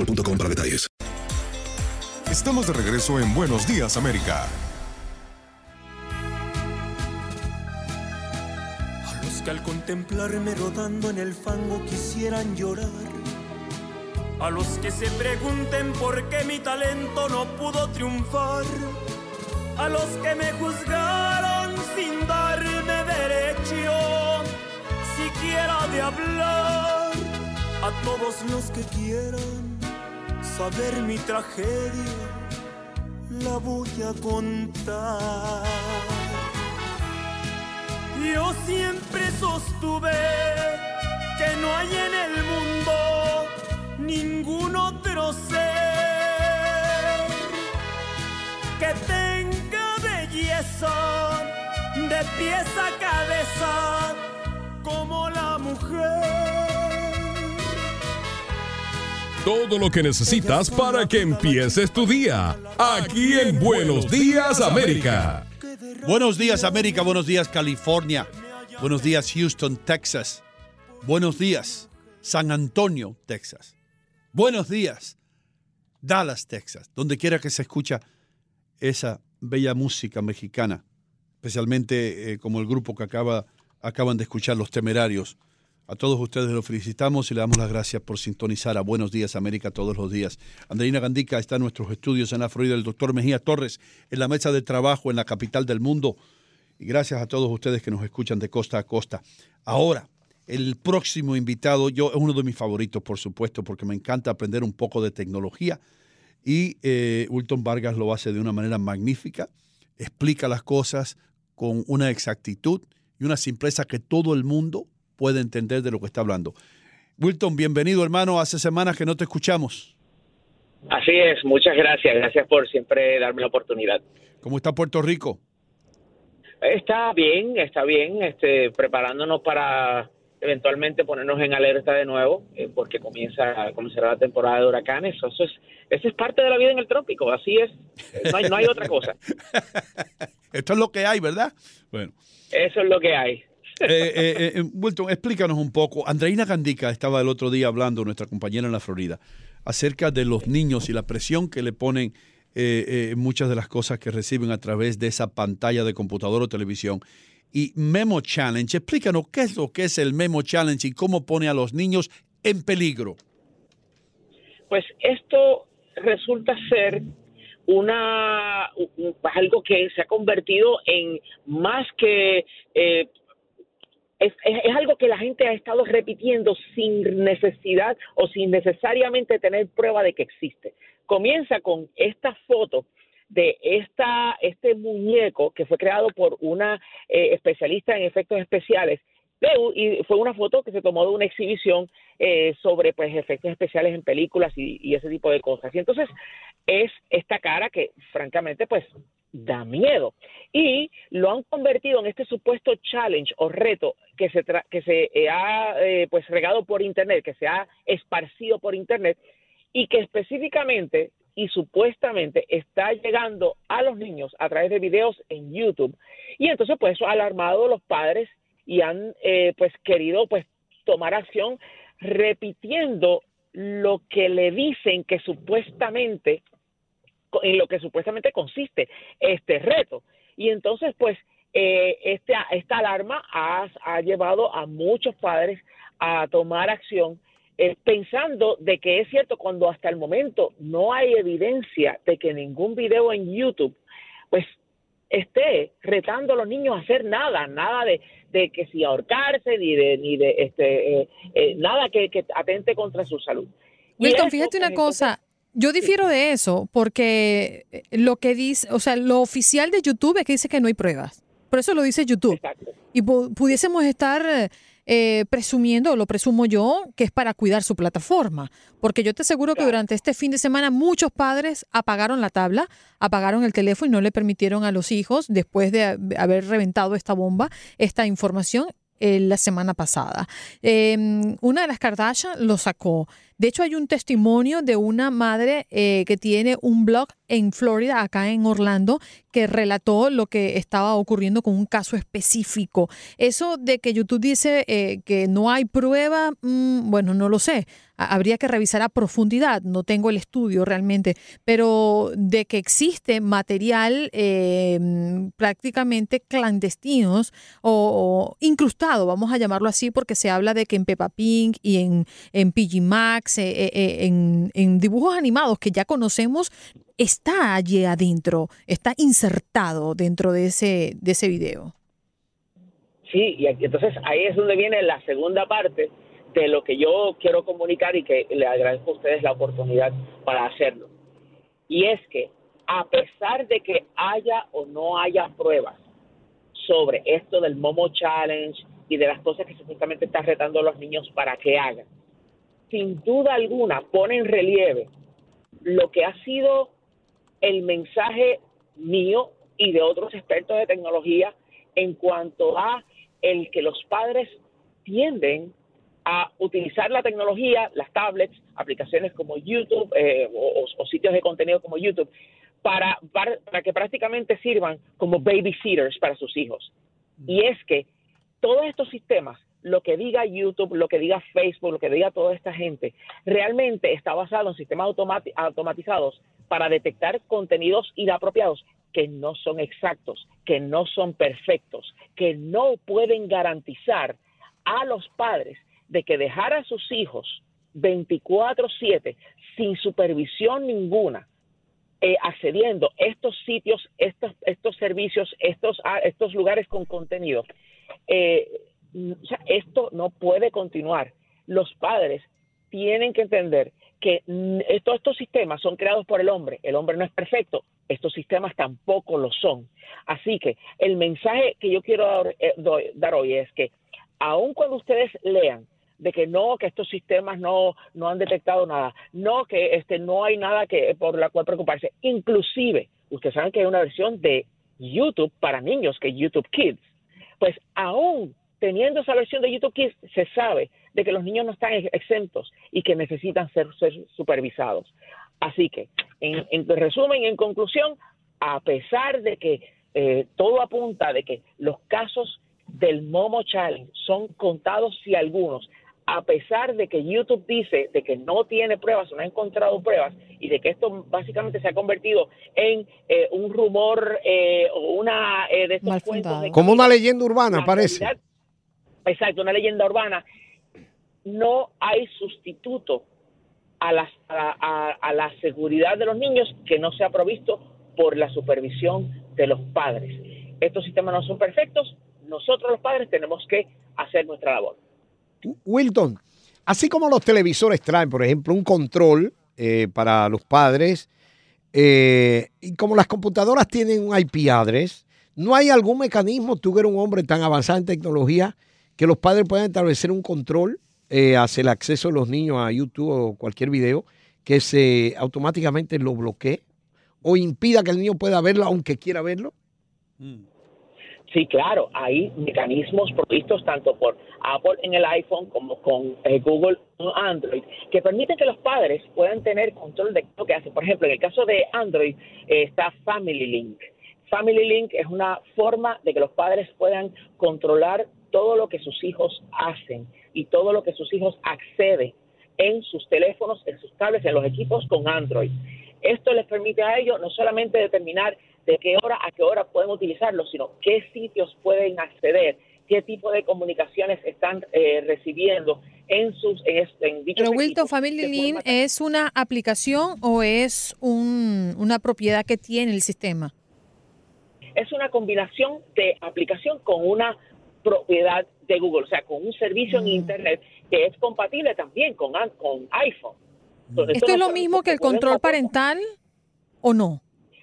boostmobile.com para detalles. Estamos de regreso en Buenos Días América. A los que al contemplarme rodando en el fango quisieran llorar. A los que se pregunten por qué mi talento no pudo triunfar. A los que me juzgaron sin darme derecho siquiera de hablar. A todos los que quieran saber mi tragedia, la voy a contar. Yo siempre sostuve que no hay en el mundo ningún otro ser que tenga belleza de pies a cabeza como la mujer. Todo lo que necesitas para que empieces tu día. Aquí en Buenos Días América. Buenos días América, buenos días California, buenos días Houston, Texas, buenos días San Antonio, Texas, buenos días Dallas, Texas, donde quiera que se escucha esa bella música mexicana, especialmente eh, como el grupo que acaba, acaban de escuchar, Los Temerarios. A todos ustedes los felicitamos y le damos las gracias por sintonizar a Buenos Días América todos los días. Andreina Gandica está en nuestros estudios en la Florida, el doctor Mejía Torres en la mesa de trabajo en la capital del mundo. Y gracias a todos ustedes que nos escuchan de costa a costa. Ahora, el próximo invitado, yo es uno de mis favoritos, por supuesto, porque me encanta aprender un poco de tecnología. Y eh, Vargas lo hace de una manera magnífica, explica las cosas con una exactitud y una simpleza que todo el mundo puede entender de lo que está hablando. Wilton, bienvenido hermano, hace semanas que no te escuchamos. Así es, muchas gracias, gracias por siempre darme la oportunidad. ¿Cómo está Puerto Rico? Está bien, está bien, este, preparándonos para eventualmente ponernos en alerta de nuevo, eh, porque comienza comenzará la temporada de huracanes. Eso es, eso es parte de la vida en el trópico, así es. No hay, no hay otra cosa. Esto es lo que hay, ¿verdad? Bueno. Eso es lo que hay. Eh, eh, eh, Wilton, explícanos un poco. Andreina Gandica estaba el otro día hablando, nuestra compañera en la Florida, acerca de los niños y la presión que le ponen eh, eh, muchas de las cosas que reciben a través de esa pantalla de computador o televisión. Y Memo Challenge, explícanos qué es lo que es el Memo Challenge y cómo pone a los niños en peligro. Pues esto resulta ser una un- algo que se ha convertido en más que eh, es, es, es algo que la gente ha estado repitiendo sin necesidad o sin necesariamente tener prueba de que existe. Comienza con esta foto de esta, este muñeco que fue creado por una eh, especialista en efectos especiales y fue una foto que se tomó de una exhibición eh, sobre pues efectos especiales en películas y, y, ese tipo de cosas. Y entonces es esta cara que francamente pues da miedo y lo han convertido en este supuesto challenge o reto que se que se eh, ha eh, pues regado por internet, que se ha esparcido por internet y que específicamente y supuestamente está llegando a los niños a través de videos en YouTube. Y entonces pues eso ha alarmado a los padres y han eh, pues querido pues tomar acción repitiendo lo que le dicen que supuestamente en lo que supuestamente consiste este reto y entonces pues eh, este, esta alarma ha, ha, llevado a muchos padres a tomar acción eh, pensando de que es cierto cuando hasta el momento no hay evidencia de que ningún video en YouTube pues esté retando a los niños a hacer nada, nada de, de que si ahorcarse, ni de, ni de este, eh, eh, nada que, que, atente contra su salud. Wilton, fíjate una cosa, yo difiero de eso porque eh, lo que dice, o sea, lo oficial de YouTube es que dice que no hay pruebas. Por eso lo dice YouTube. Exacto. Y pudiésemos estar eh, presumiendo, lo presumo yo, que es para cuidar su plataforma. Porque yo te aseguro que durante este fin de semana muchos padres apagaron la tabla, apagaron el teléfono y no le permitieron a los hijos, después de haber reventado esta bomba, esta información eh, la semana pasada. Eh, una de las Kardashian lo sacó. De hecho, hay un testimonio de una madre eh, que tiene un blog en Florida, acá en Orlando, que relató lo que estaba ocurriendo con un caso específico. Eso de que YouTube dice eh, que no hay prueba, mmm, bueno, no lo sé. Habría que revisar a profundidad, no tengo el estudio realmente, pero de que existe material eh, prácticamente clandestinos o, incrustado, vamos a llamarlo así, porque se habla de que en Peppa Pig y en, en PG Max, eh, eh, en, en dibujos animados que ya conocemos, está allí adentro, está insertado dentro de ese, de ese video. Sí, y aquí, entonces ahí es donde viene la segunda parte de lo que yo quiero comunicar y que le agradezco a ustedes la oportunidad para hacerlo. Y es que a pesar de que haya o no haya pruebas sobre esto del Momo Challenge y de las cosas que supuestamente está retando a los niños para que hagan, sin duda alguna pone en relieve lo que ha sido el mensaje mío y de otros expertos de tecnología en cuanto a el que los padres tienden a utilizar la tecnología, las tablets, aplicaciones como YouTube eh, o, sitios de contenido como YouTube, para, para, que prácticamente sirvan como babysitters para sus hijos. Y es que todos estos sistemas, lo que diga YouTube, lo que diga Facebook, lo que diga toda esta gente, realmente está basado en sistemas automati automatizados para detectar contenidos inapropiados que no son exactos, que no son perfectos, que no pueden garantizar a los padres de que dejar a sus hijos 24/7 sin supervisión ninguna, eh, accediendo estos sitios, estos, estos servicios, estos, estos lugares con contenido, eh, esto no puede continuar. Los padres tienen que entender que todos estos sistemas son creados por el hombre. El hombre no es perfecto. Estos sistemas tampoco lo son. Así que el mensaje que yo quiero dar, eh, dar hoy es que aun cuando ustedes lean de que no, que estos sistemas no, no han detectado nada, no, que este, no hay nada que, por la cual preocuparse. Inclusive, ustedes saben que hay una versión de YouTube para niños, que es YouTube Kids. Pues aún teniendo esa versión de YouTube Kids, se sabe de que los niños no están exentos y que necesitan ser, ser supervisados. Así que, en, en, resumen, en conclusión, a pesar de que eh, todo apunta de que los casos del Momo Challenge son contados si algunos, a pesar de que YouTube dice de que no tiene pruebas, no ha encontrado pruebas y de que esto básicamente se ha convertido en eh, un rumor eh, o una eh, de estos cuentos de como una leyenda urbana parece realidad, exacto una leyenda urbana. No hay sustituto a la, seguridad de los niños que no sea provisto por la supervisión de los padres. Estos sistemas no son perfectos. Nosotros los padres tenemos que hacer nuestra labor. Wilton, así como los televisores traen, por ejemplo, un control eh, para los padres, eh, y como las computadoras tienen un IP address, ¿no hay algún mecanismo, tú que eres un hombre tan avanzado en tecnología, que los padres puedan establecer un control eh, hacia el acceso de los niños a YouTube o cualquier video que se automáticamente lo bloquee o impida que el niño pueda verlo aunque quiera verlo? Sí, claro, hay mecanismos provistos tanto por Apple en el iPhone como con eh, Google en Android que permiten que los padres puedan tener control de lo que hacen. Por ejemplo, en el caso de Android eh, está Family Link. Family Link es una forma de que los padres puedan controlar todo lo que sus hijos hacen y todo lo que sus hijos acceden en sus teléfonos, en sus tablets, en los equipos con Android. Esto les permite a ellos no solamente determinar de qué hora a qué hora pueden utilizarlo, sino qué sitios pueden acceder, qué tipo de comunicaciones están eh, recibiendo en sus en, en dichos Pero Wilton. Family Link es una aplicación o es un, una propiedad que tiene el sistema? Es una combinación de aplicación con una propiedad de Google, o sea, con un servicio en Internet que es compatible también con, iPhone. Entonces, ¿Esto es lo mismo que el control parental o no?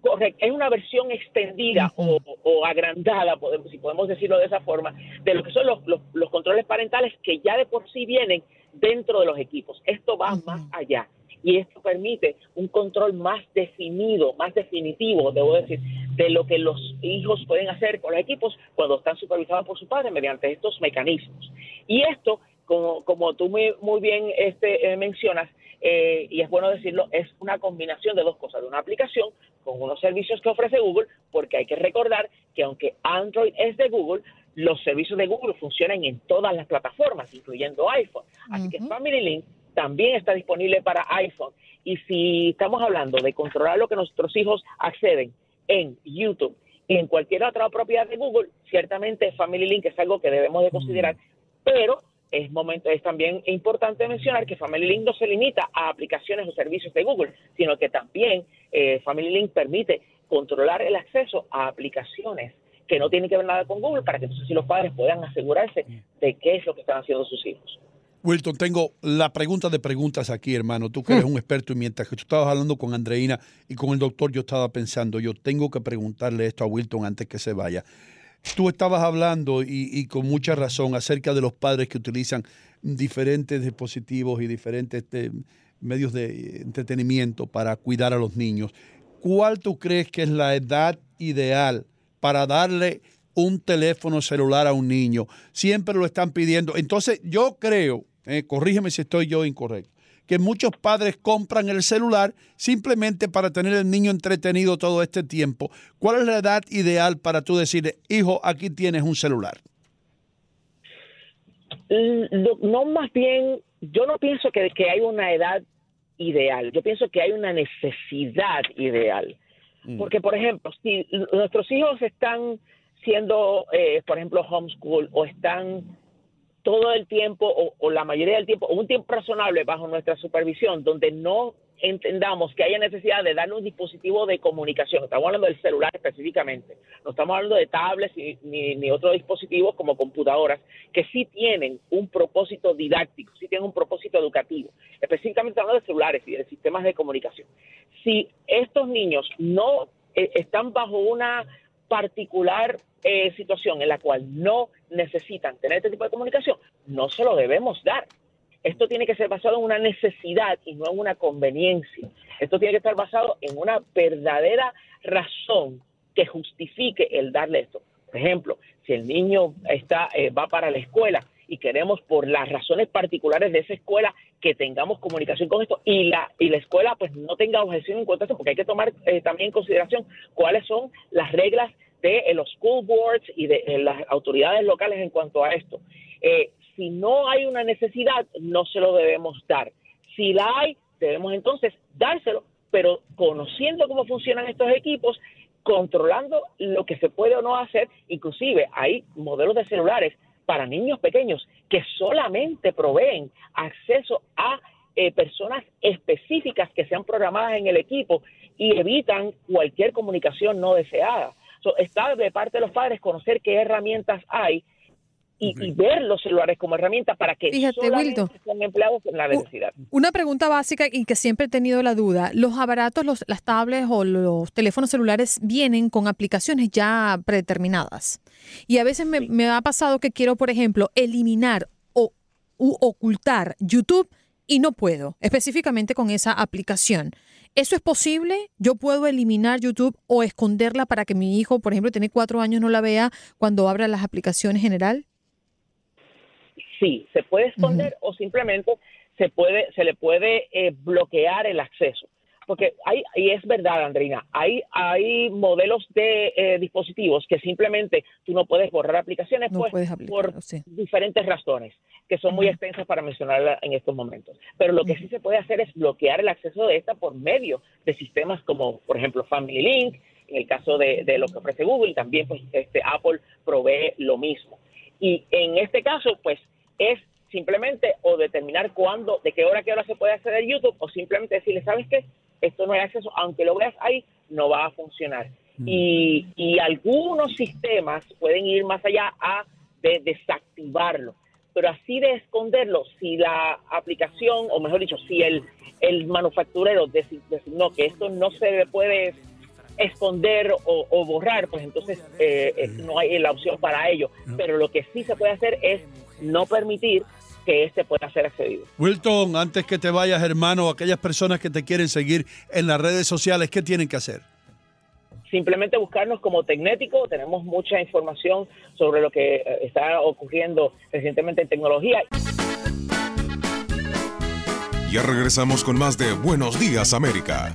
Correcto, es una versión extendida o, o agrandada, podemos, si podemos decirlo de esa forma, de lo que son los, los, los controles parentales que ya de por sí vienen dentro de los equipos. Esto va más allá y esto permite un control más definido, más definitivo, debo decir, de lo que los hijos pueden hacer con los equipos cuando están supervisados por su padre mediante estos mecanismos. Y esto, como, como tú muy, muy bien este, eh, mencionas, eh, y es bueno decirlo, es una combinación de dos cosas, de una aplicación con unos servicios que ofrece Google, porque hay que recordar que aunque Android es de Google, los servicios de Google funcionan en todas las plataformas, incluyendo iPhone. Así que Family Link también está disponible para iPhone. Y si estamos hablando de controlar lo que nuestros hijos acceden en YouTube y en cualquier otra propiedad de Google, ciertamente Family Link es algo que debemos de considerar, pero es momento es también importante mencionar que Family Link no se limita a aplicaciones o servicios de Google, sino que también eh, Family Link permite controlar el acceso a aplicaciones que no tienen que ver nada con Google para que entonces sí los padres puedan asegurarse de qué es lo que están haciendo sus hijos. Wilton, tengo la pregunta de preguntas aquí, hermano. Tú que eres un experto y mientras que tú estabas hablando con Andreina y con el doctor, yo estaba pensando, yo tengo que preguntarle esto a Wilton antes que se vaya. Tú estabas hablando y, y con mucha razón acerca de los padres que utilizan diferentes dispositivos y diferentes este, medios de entretenimiento para cuidar a los niños. ¿Cuál tú crees que es la edad ideal para darle un teléfono celular a un niño? Siempre lo están pidiendo. Entonces yo creo, eh, corrígeme si estoy yo incorrecto, que muchos padres compran el celular simplemente para tener el niño entretenido todo este tiempo. ¿Cuál es la edad ideal para tú decirle, hijo, aquí tienes un celular? Lo- no más bien, yo no pienso que, que hay una edad ideal, yo pienso que hay una necesidad ideal. Porque, por ejemplo, si nuestros hijos están siendo, eh, por ejemplo, homeschool o están todo el tiempo o, o la mayoría del tiempo, o un tiempo razonable bajo nuestra supervisión, donde no entendamos que haya necesidad de darle un dispositivo de comunicación. Estamos hablando del celular específicamente. No estamos hablando de tablets ni, ni, otros dispositivos como computadoras que sí tienen un propósito didáctico, sí tienen un propósito educativo. Específicamente hablando de celulares y de sistemas de comunicación. Si estos niños no eh, están bajo una particular eh, situación en la cual no necesitan tener este tipo de comunicación, no se lo debemos dar. Esto tiene que ser basado en una necesidad y no en una conveniencia. Esto tiene que estar basado en una verdadera razón que justifique el darle esto. Por ejemplo, si el niño está eh, va para la escuela y queremos por las razones particulares de esa escuela que tengamos comunicación con esto y la y la escuela pues no tenga objeción en cuanto a esto porque hay que tomar eh, también en consideración cuáles son las reglas de eh, los school boards y de eh, las autoridades locales en cuanto a esto. Eh, si no hay una necesidad, no se lo debemos dar. Si la hay, debemos entonces dárselo, pero conociendo cómo funcionan estos equipos, controlando lo que se puede o no hacer, inclusive hay modelos de celulares para niños pequeños que solamente proveen acceso a eh, personas específicas que sean programadas en el equipo y evitan cualquier comunicación no deseada. So, está de parte de los padres conocer qué herramientas hay y, y ver los celulares como herramienta para que Fíjate, Wilton. sean empleados en la necesidad. Una pregunta básica y que siempre he tenido la duda. Los aparatos, los, las tablets o los teléfonos celulares vienen con aplicaciones ya predeterminadas. Y a veces me, me ha pasado que quiero, por ejemplo, eliminar o u ocultar YouTube y no puedo, específicamente con esa aplicación. ¿Eso es posible? ¿Yo puedo eliminar YouTube o esconderla para que mi hijo, por ejemplo, tiene cuatro años, no la vea cuando abra las aplicaciones general? Sí, se puede esconder o simplemente se puede se le puede eh, bloquear el acceso. Porque hay, y es verdad, Andreina, hay, hay modelos de eh, dispositivos que simplemente tú no puedes borrar aplicaciones No pues, por sí. diferentes razones, que son muy extensas para mencionarla en estos momentos. Pero lo que sí se puede hacer es bloquear el acceso de esta por medio de sistemas como, por ejemplo, Family Link, en el caso de, de lo que ofrece Google, también pues, este, Apple provee lo mismo. Y en este caso, pues, es simplemente o determinar cuándo, de qué hora a qué hora se puede acceder a YouTube, o simplemente decirle, ¿sabes qué? Esto no hay acceso, aunque lo veas ahí, no va a funcionar. Y, y algunos sistemas pueden ir más allá a de desactivarlo, pero así de esconderlo, si la aplicación, o mejor dicho, si el, el manufacturero desi- designó que esto no se le puede esconder o, o borrar, pues entonces eh, eh, no hay la opción para ello. Pero lo que sí se puede hacer es no permitir que este pueda ser accedido. Wilton, antes que te vayas, hermano, aquellas personas que te quieren seguir en las redes sociales, ¿qué tienen que hacer? Simplemente buscarnos como Tecnético, tenemos mucha información sobre lo que eh, está ocurriendo recientemente en tecnología. Ya regresamos con más de Buenos Días América.